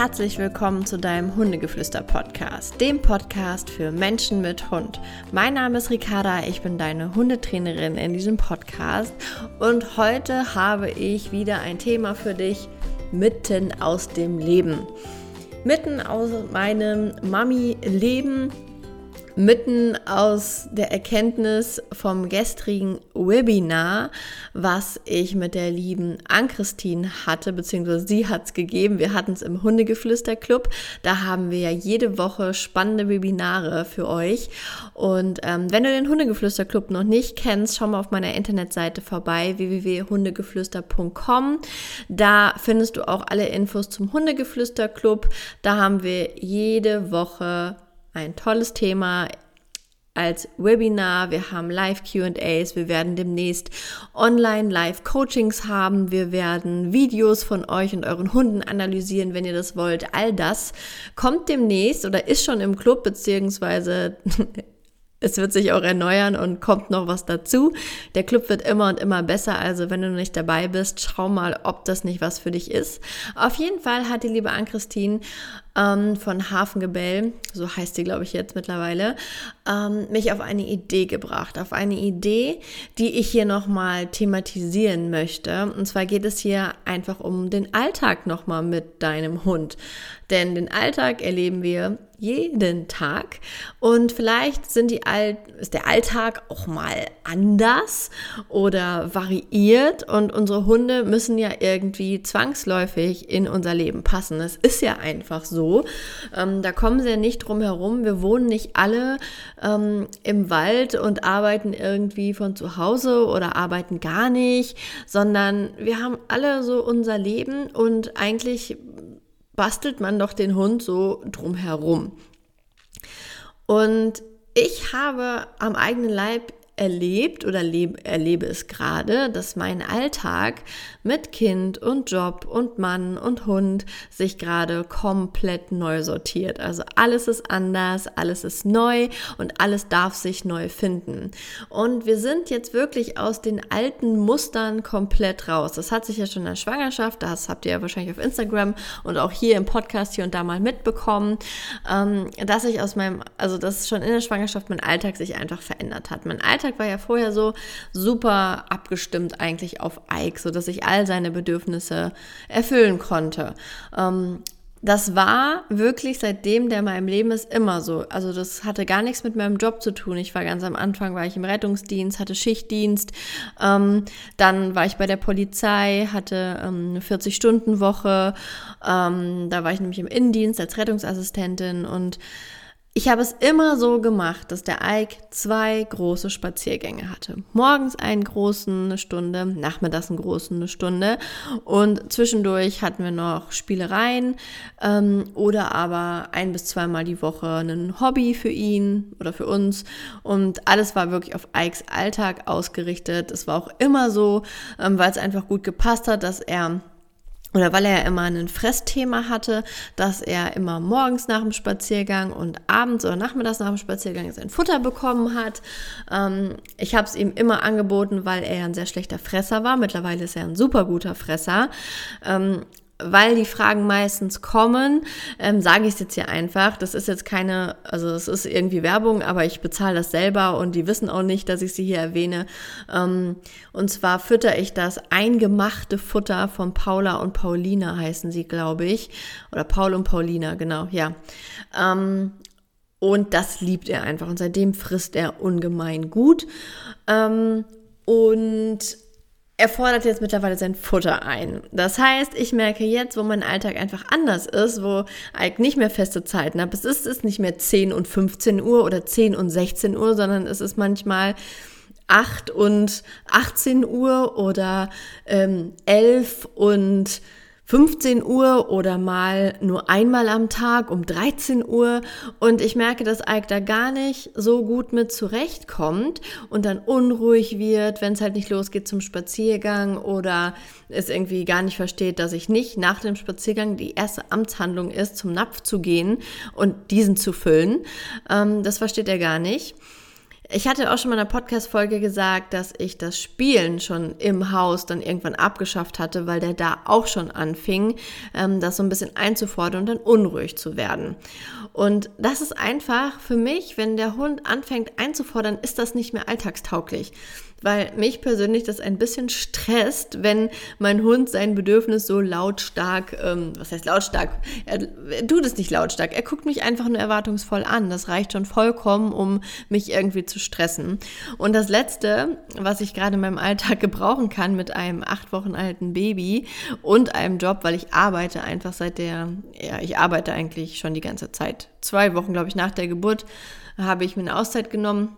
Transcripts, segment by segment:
herzlich willkommen zu deinem Hundegeflüster-Podcast, dem Podcast für Menschen mit Hund. Mein Name ist Ricarda, ich bin deine Hundetrainerin in diesem Podcast und heute habe ich wieder ein Thema für dich mitten aus dem Leben. Mitten aus meinem Mami-Leben mitten aus der Erkenntnis vom gestrigen Webinar, was ich mit der lieben Ann-Christine hatte, beziehungsweise sie hat es gegeben. Wir hatten es im Hundegeflüster-Club. Da haben wir ja jede Woche spannende Webinare für euch. Und ähm, wenn du den Hundegeflüster-Club noch nicht kennst, schau mal auf meiner Internetseite vorbei, www.hundegeflüster.com. Da findest du auch alle Infos zum Hundegeflüster-Club. Da haben wir jede Woche ein tolles Thema als Webinar, wir haben Live-QAs, wir werden demnächst Online-Live-Coachings haben, wir werden Videos von euch und euren Hunden analysieren, wenn ihr das wollt. All das kommt demnächst oder ist schon im Club, beziehungsweise es wird sich auch erneuern und kommt noch was dazu. Der Club wird immer und immer besser, also wenn du noch nicht dabei bist, schau mal, ob das nicht was für dich ist. Auf jeden Fall hat die liebe Ann-Christine ähm, von Hafengebell, so heißt sie, glaube ich, jetzt mittlerweile, ähm, mich auf eine Idee gebracht. Auf eine Idee, die ich hier nochmal thematisieren möchte. Und zwar geht es hier einfach um den Alltag nochmal mit deinem Hund. Denn den Alltag erleben wir jeden Tag und vielleicht sind die All ist der Alltag auch mal anders oder variiert und unsere Hunde müssen ja irgendwie zwangsläufig in unser Leben passen. Es ist ja einfach so so. Ähm, da kommen sie ja nicht drum herum. Wir wohnen nicht alle ähm, im Wald und arbeiten irgendwie von zu Hause oder arbeiten gar nicht, sondern wir haben alle so unser Leben und eigentlich bastelt man doch den Hund so drum herum. Und ich habe am eigenen Leib erlebt oder lebe, erlebe es gerade, dass mein Alltag mit Kind und Job und Mann und Hund sich gerade komplett neu sortiert. Also alles ist anders, alles ist neu und alles darf sich neu finden. Und wir sind jetzt wirklich aus den alten Mustern komplett raus. Das hat sich ja schon in der Schwangerschaft, das habt ihr ja wahrscheinlich auf Instagram und auch hier im Podcast hier und da mal mitbekommen, ähm, dass ich aus meinem, also dass schon in der Schwangerschaft mein Alltag sich einfach verändert hat. Mein Alltag Alltag war ja vorher so super abgestimmt eigentlich auf Ike, sodass ich all seine Bedürfnisse erfüllen konnte. Ähm, das war wirklich seitdem der in meinem Leben ist immer so. Also das hatte gar nichts mit meinem Job zu tun. Ich war ganz am Anfang, war ich im Rettungsdienst, hatte Schichtdienst. Ähm, dann war ich bei der Polizei, hatte ähm, eine 40-Stunden-Woche. Ähm, da war ich nämlich im Innendienst als Rettungsassistentin und ich habe es immer so gemacht, dass der Ike zwei große Spaziergänge hatte. Morgens einen großen, eine Stunde, nachmittags einen großen, eine Stunde. Und zwischendurch hatten wir noch Spielereien ähm, oder aber ein bis zweimal die Woche ein Hobby für ihn oder für uns. Und alles war wirklich auf Ikes Alltag ausgerichtet. Es war auch immer so, ähm, weil es einfach gut gepasst hat, dass er oder weil er ja immer ein Fressthema hatte, dass er immer morgens nach dem Spaziergang und abends oder nachmittags nach dem Spaziergang sein Futter bekommen hat. Ähm, ich habe es ihm immer angeboten, weil er ein sehr schlechter Fresser war. Mittlerweile ist er ein super guter Fresser. Ähm, weil die Fragen meistens kommen, ähm, sage ich es jetzt hier einfach. Das ist jetzt keine, also es ist irgendwie Werbung, aber ich bezahle das selber und die wissen auch nicht, dass ich sie hier erwähne. Ähm, und zwar fütter ich das eingemachte Futter von Paula und Paulina heißen sie, glaube ich. Oder Paul und Paulina, genau, ja. Ähm, und das liebt er einfach und seitdem frisst er ungemein gut. Ähm, und er fordert jetzt mittlerweile sein Futter ein. Das heißt, ich merke jetzt, wo mein Alltag einfach anders ist, wo ich nicht mehr feste Zeiten habe. Es ist, ist nicht mehr 10 und 15 Uhr oder 10 und 16 Uhr, sondern es ist manchmal 8 und 18 Uhr oder ähm, 11 und 15 Uhr oder mal nur einmal am Tag um 13 Uhr und ich merke, dass Ike da gar nicht so gut mit zurechtkommt und dann unruhig wird, wenn es halt nicht losgeht zum Spaziergang oder es irgendwie gar nicht versteht, dass ich nicht nach dem Spaziergang die erste Amtshandlung ist, zum Napf zu gehen und diesen zu füllen. Ähm, das versteht er gar nicht. Ich hatte auch schon mal in einer Podcast-Folge gesagt, dass ich das Spielen schon im Haus dann irgendwann abgeschafft hatte, weil der da auch schon anfing, ähm, das so ein bisschen einzufordern und dann unruhig zu werden. Und das ist einfach für mich, wenn der Hund anfängt einzufordern, ist das nicht mehr alltagstauglich weil mich persönlich das ein bisschen stresst, wenn mein Hund sein Bedürfnis so lautstark, ähm, was heißt lautstark? Er, er tut es nicht lautstark, er guckt mich einfach nur erwartungsvoll an. Das reicht schon vollkommen, um mich irgendwie zu stressen. Und das Letzte, was ich gerade in meinem Alltag gebrauchen kann mit einem acht Wochen alten Baby und einem Job, weil ich arbeite einfach seit der, ja, ich arbeite eigentlich schon die ganze Zeit. Zwei Wochen, glaube ich, nach der Geburt habe ich mir eine Auszeit genommen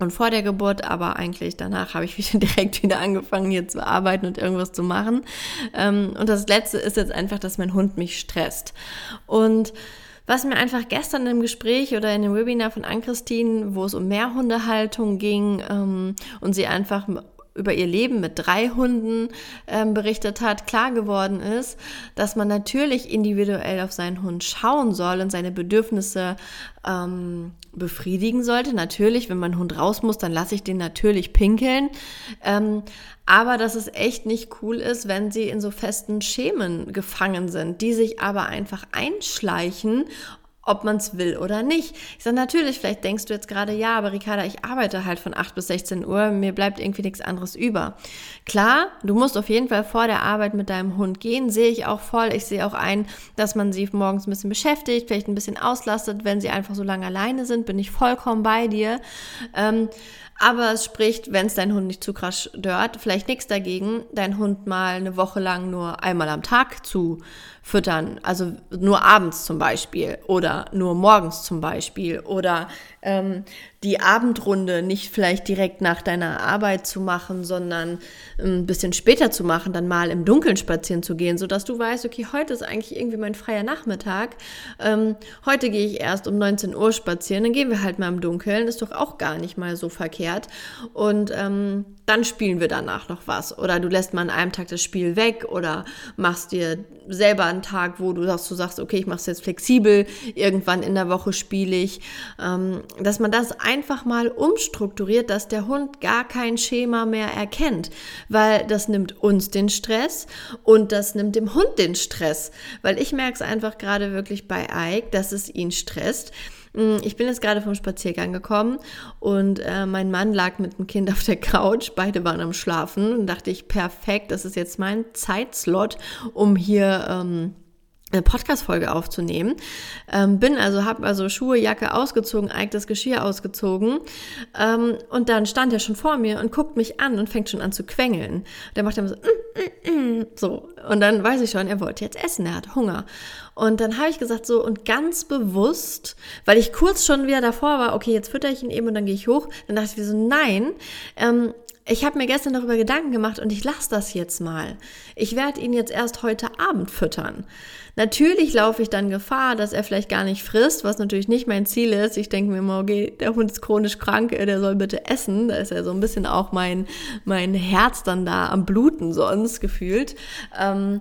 und vor der Geburt, aber eigentlich danach habe ich wieder direkt wieder angefangen, hier zu arbeiten und irgendwas zu machen. Ähm, und das Letzte ist jetzt einfach, dass mein Hund mich stresst. Und was mir einfach gestern im Gespräch oder in dem Webinar von Ann-Christine, wo es um Mehrhundehaltung ging ähm, und sie einfach über ihr Leben mit drei Hunden ähm, berichtet hat, klar geworden ist, dass man natürlich individuell auf seinen Hund schauen soll und seine Bedürfnisse ähm, befriedigen sollte. Natürlich, wenn mein Hund raus muss, dann lasse ich den natürlich pinkeln. Ähm, aber dass es echt nicht cool ist, wenn sie in so festen Schemen gefangen sind, die sich aber einfach einschleichen ob man es will oder nicht. Ich sage natürlich, vielleicht denkst du jetzt gerade, ja, aber Ricarda, ich arbeite halt von 8 bis 16 Uhr, mir bleibt irgendwie nichts anderes über. Klar, du musst auf jeden Fall vor der Arbeit mit deinem Hund gehen, sehe ich auch voll. Ich sehe auch ein, dass man sie morgens ein bisschen beschäftigt, vielleicht ein bisschen auslastet, wenn sie einfach so lange alleine sind, bin ich vollkommen bei dir. Ähm, aber es spricht, wenn es dein Hund nicht zu krass stört, vielleicht nichts dagegen, dein Hund mal eine Woche lang nur einmal am Tag zu füttern. Also nur abends zum Beispiel oder nur morgens zum Beispiel oder ähm, die Abendrunde nicht vielleicht direkt nach deiner Arbeit zu machen, sondern ein bisschen später zu machen, dann mal im Dunkeln spazieren zu gehen, sodass du weißt, okay, heute ist eigentlich irgendwie mein freier Nachmittag. Ähm, heute gehe ich erst um 19 Uhr spazieren, dann gehen wir halt mal im Dunkeln, ist doch auch gar nicht mal so verkehrt. Und ähm, dann spielen wir danach noch was. Oder du lässt mal an einem Tag das Spiel weg oder machst dir selber einen Tag, wo du sagst, du sagst, okay, ich mache es jetzt flexibel, irgendwann in der Woche spiele ich. Ähm, dass man das einfach mal umstrukturiert, dass der Hund gar kein Schema mehr erkennt, weil das nimmt uns den Stress und das nimmt dem Hund den Stress, weil ich merke es einfach gerade wirklich bei Ike, dass es ihn stresst. Mm, ich bin jetzt gerade vom Spaziergang gekommen und äh, mein Mann lag mit dem Kind auf der Couch. Beide waren am Schlafen und dachte ich, perfekt, das ist jetzt mein Zeitslot, um hier ähm, Podcast-Folge aufzunehmen. Ähm, bin also, habe also Schuhe, Jacke ausgezogen, eigenes Geschirr ausgezogen ähm, und dann stand er schon vor mir und guckt mich an und fängt schon an zu quengeln. Der macht dann so, mm, mm, mm, so und dann weiß ich schon, er wollte jetzt essen, er hat Hunger. Und dann habe ich gesagt so und ganz bewusst, weil ich kurz schon wieder davor war, okay, jetzt fütter ich ihn eben und dann gehe ich hoch, dann dachte ich mir so, nein, ähm, ich habe mir gestern darüber Gedanken gemacht und ich lasse das jetzt mal. Ich werde ihn jetzt erst heute Abend füttern. Natürlich laufe ich dann Gefahr, dass er vielleicht gar nicht frisst, was natürlich nicht mein Ziel ist. Ich denke mir immer, okay, der Hund ist chronisch krank, der soll bitte essen. Da ist ja so ein bisschen auch mein, mein Herz dann da am Bluten sonst gefühlt. Ähm,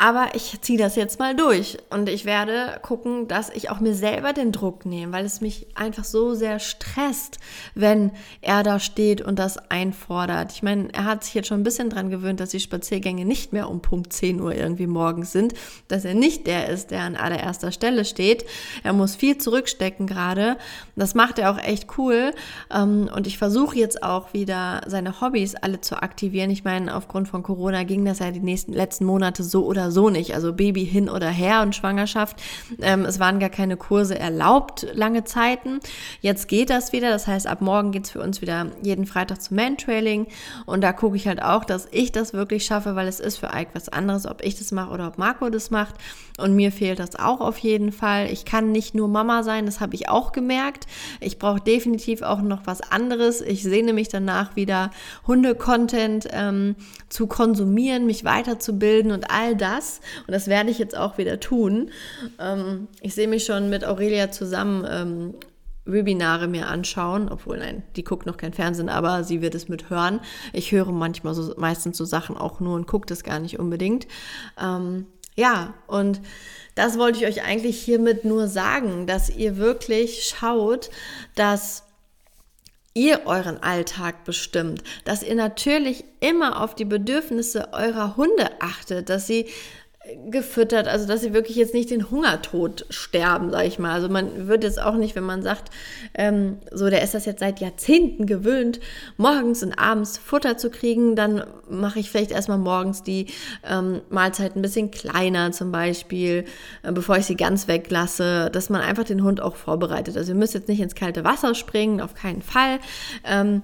aber ich ziehe das jetzt mal durch und ich werde gucken, dass ich auch mir selber den Druck nehme, weil es mich einfach so sehr stresst, wenn er da steht und das einfordert. Ich meine, er hat sich jetzt schon ein bisschen dran gewöhnt, dass die Spaziergänge nicht mehr um Punkt 10 Uhr irgendwie morgens sind, dass er nicht der ist, der an allererster Stelle steht. Er muss viel zurückstecken gerade. Das macht er auch echt cool. Ähm, und ich versuche jetzt auch wieder seine Hobbys alle zu aktivieren. Ich meine, aufgrund von Corona ging das ja die nächsten letzten Monate so oder so nicht. Also Baby hin oder her und Schwangerschaft. Ähm, es waren gar keine Kurse erlaubt, lange Zeiten. Jetzt geht das wieder. Das heißt, ab morgen geht es für uns wieder jeden Freitag zum Mantrailing. Und da gucke ich halt auch, dass ich das wirklich schaffe, weil es ist für Ike was anderes, ob ich das mache oder ob Marco das macht. Und mir fehlt das auch auf jeden Fall. Ich kann nicht nur Mama sein, das habe ich auch gemerkt. Ich brauche definitiv auch noch was anderes. Ich sehne mich danach wieder Hunde-Content ähm, zu konsumieren, mich weiterzubilden und all das und das werde ich jetzt auch wieder tun. Ähm, ich sehe mich schon mit Aurelia zusammen ähm, Webinare mir anschauen, obwohl nein, die guckt noch kein Fernsehen, aber sie wird es mit hören. Ich höre manchmal so meistens so Sachen auch nur und gucke das gar nicht unbedingt. Ähm, ja, und das wollte ich euch eigentlich hiermit nur sagen, dass ihr wirklich schaut, dass ihr euren Alltag bestimmt, dass ihr natürlich immer auf die Bedürfnisse eurer Hunde achtet, dass sie gefüttert, also dass sie wirklich jetzt nicht den Hungertod sterben, sag ich mal. Also man wird jetzt auch nicht, wenn man sagt, ähm, so der ist das jetzt seit Jahrzehnten gewöhnt, morgens und abends Futter zu kriegen, dann mache ich vielleicht erstmal morgens die ähm, Mahlzeit ein bisschen kleiner zum Beispiel, äh, bevor ich sie ganz weglasse, dass man einfach den Hund auch vorbereitet. Also ihr müsst jetzt nicht ins kalte Wasser springen, auf keinen Fall. Ähm,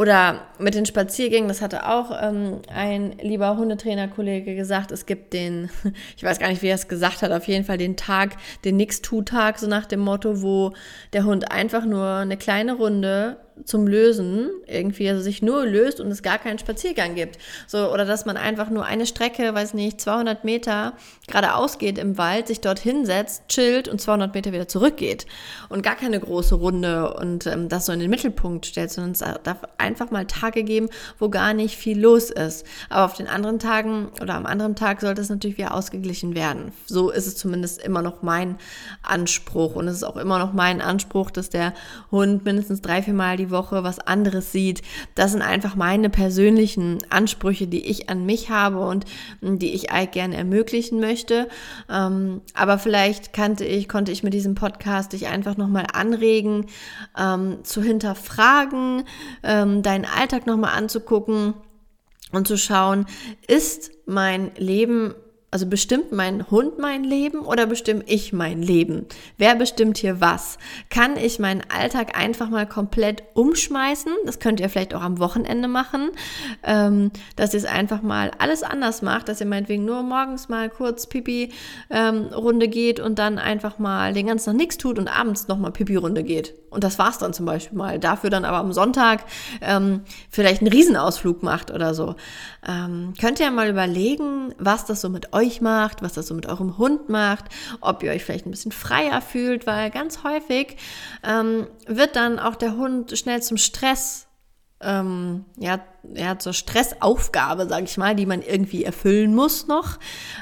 oder mit den Spaziergängen, das hatte auch ähm, ein lieber Hundetrainerkollege gesagt, es gibt den, ich weiß gar nicht, wie er es gesagt hat, auf jeden Fall den Tag, den Nix-Tu-Tag, so nach dem Motto, wo der Hund einfach nur eine kleine Runde zum Lösen irgendwie, also sich nur löst und es gar keinen Spaziergang gibt. So, oder dass man einfach nur eine Strecke, weiß nicht, 200 Meter geradeaus geht im Wald, sich dort hinsetzt, chillt und 200 Meter wieder zurückgeht und gar keine große Runde und ähm, das so in den Mittelpunkt stellt, sondern es darf einfach mal Tage geben, wo gar nicht viel los ist. Aber auf den anderen Tagen oder am anderen Tag sollte es natürlich wieder ausgeglichen werden. So ist es zumindest immer noch mein Anspruch und es ist auch immer noch mein Anspruch, dass der Hund mindestens drei, vier Mal die Woche was anderes sieht. Das sind einfach meine persönlichen Ansprüche, die ich an mich habe und hm, die ich gerne ermöglichen möchte. Ähm, aber vielleicht kannte ich, konnte ich mit diesem Podcast dich einfach nochmal anregen, ähm, zu hinterfragen, ähm, deinen Alltag nochmal anzugucken und zu schauen, ist mein Leben also bestimmt mein Hund mein Leben oder bestimme ich mein Leben? Wer bestimmt hier was? Kann ich meinen Alltag einfach mal komplett umschmeißen? Das könnt ihr vielleicht auch am Wochenende machen, ähm, dass ihr es einfach mal alles anders macht, dass ihr meinetwegen nur morgens mal kurz Pipi-Runde ähm, geht und dann einfach mal den ganzen Tag nichts tut und abends nochmal Pipi-Runde geht. Und das war's dann zum Beispiel mal. Dafür dann aber am Sonntag ähm, vielleicht einen Riesenausflug macht oder so. Ähm, könnt ihr mal überlegen, was das so mit euch macht, was das so mit eurem Hund macht, ob ihr euch vielleicht ein bisschen freier fühlt, weil ganz häufig ähm, wird dann auch der Hund schnell zum Stress ähm, ja, ja, zur Stressaufgabe, sage ich mal, die man irgendwie erfüllen muss noch.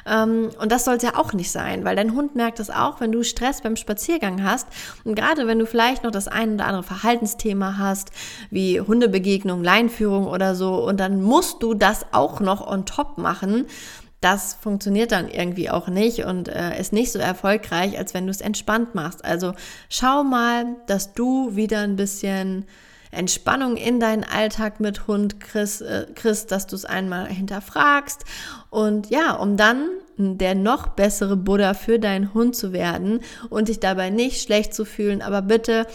Ähm, und das soll es ja auch nicht sein, weil dein Hund merkt das auch, wenn du Stress beim Spaziergang hast. Und gerade wenn du vielleicht noch das ein oder andere Verhaltensthema hast, wie Hundebegegnung, Leinführung oder so, und dann musst du das auch noch on top machen. Das funktioniert dann irgendwie auch nicht und äh, ist nicht so erfolgreich, als wenn du es entspannt machst. Also schau mal, dass du wieder ein bisschen Entspannung in deinen Alltag mit Hund kriegst, äh, kriegst dass du es einmal hinterfragst und ja, um dann der noch bessere Buddha für deinen Hund zu werden und dich dabei nicht schlecht zu fühlen. Aber bitte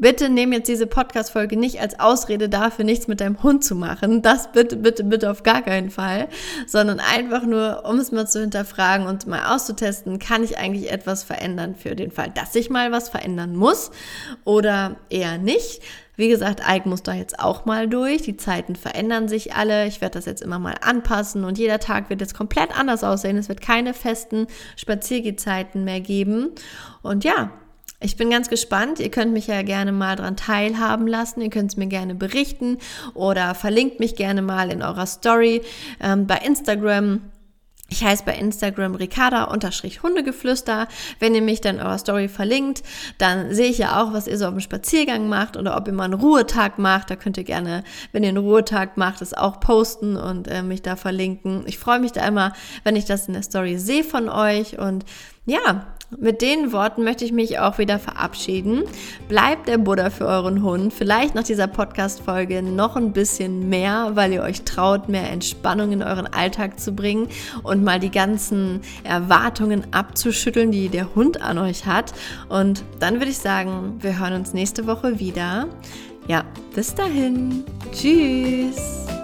Bitte nehm jetzt diese Podcast-Folge nicht als Ausrede dafür, nichts mit deinem Hund zu machen. Das bitte, bitte, bitte auf gar keinen Fall. Sondern einfach nur, um es mal zu hinterfragen und mal auszutesten, kann ich eigentlich etwas verändern für den Fall, dass ich mal was verändern muss oder eher nicht. Wie gesagt, Ike muss da jetzt auch mal durch. Die Zeiten verändern sich alle. Ich werde das jetzt immer mal anpassen und jeder Tag wird jetzt komplett anders aussehen. Es wird keine festen Spaziergezeiten mehr geben. Und ja, ich bin ganz gespannt. Ihr könnt mich ja gerne mal dran teilhaben lassen. Ihr könnt es mir gerne berichten oder verlinkt mich gerne mal in eurer Story ähm, bei Instagram. Ich heiße bei Instagram Ricarda-Hundegeflüster. Wenn ihr mich dann eurer Story verlinkt, dann sehe ich ja auch, was ihr so auf dem Spaziergang macht oder ob ihr mal einen Ruhetag macht. Da könnt ihr gerne, wenn ihr einen Ruhetag macht, das auch posten und äh, mich da verlinken. Ich freue mich da immer, wenn ich das in der Story sehe von euch und ja, mit den Worten möchte ich mich auch wieder verabschieden. Bleibt der Buddha für euren Hund. Vielleicht nach dieser Podcast-Folge noch ein bisschen mehr, weil ihr euch traut, mehr Entspannung in euren Alltag zu bringen und mal die ganzen Erwartungen abzuschütteln, die der Hund an euch hat. Und dann würde ich sagen, wir hören uns nächste Woche wieder. Ja, bis dahin. Tschüss.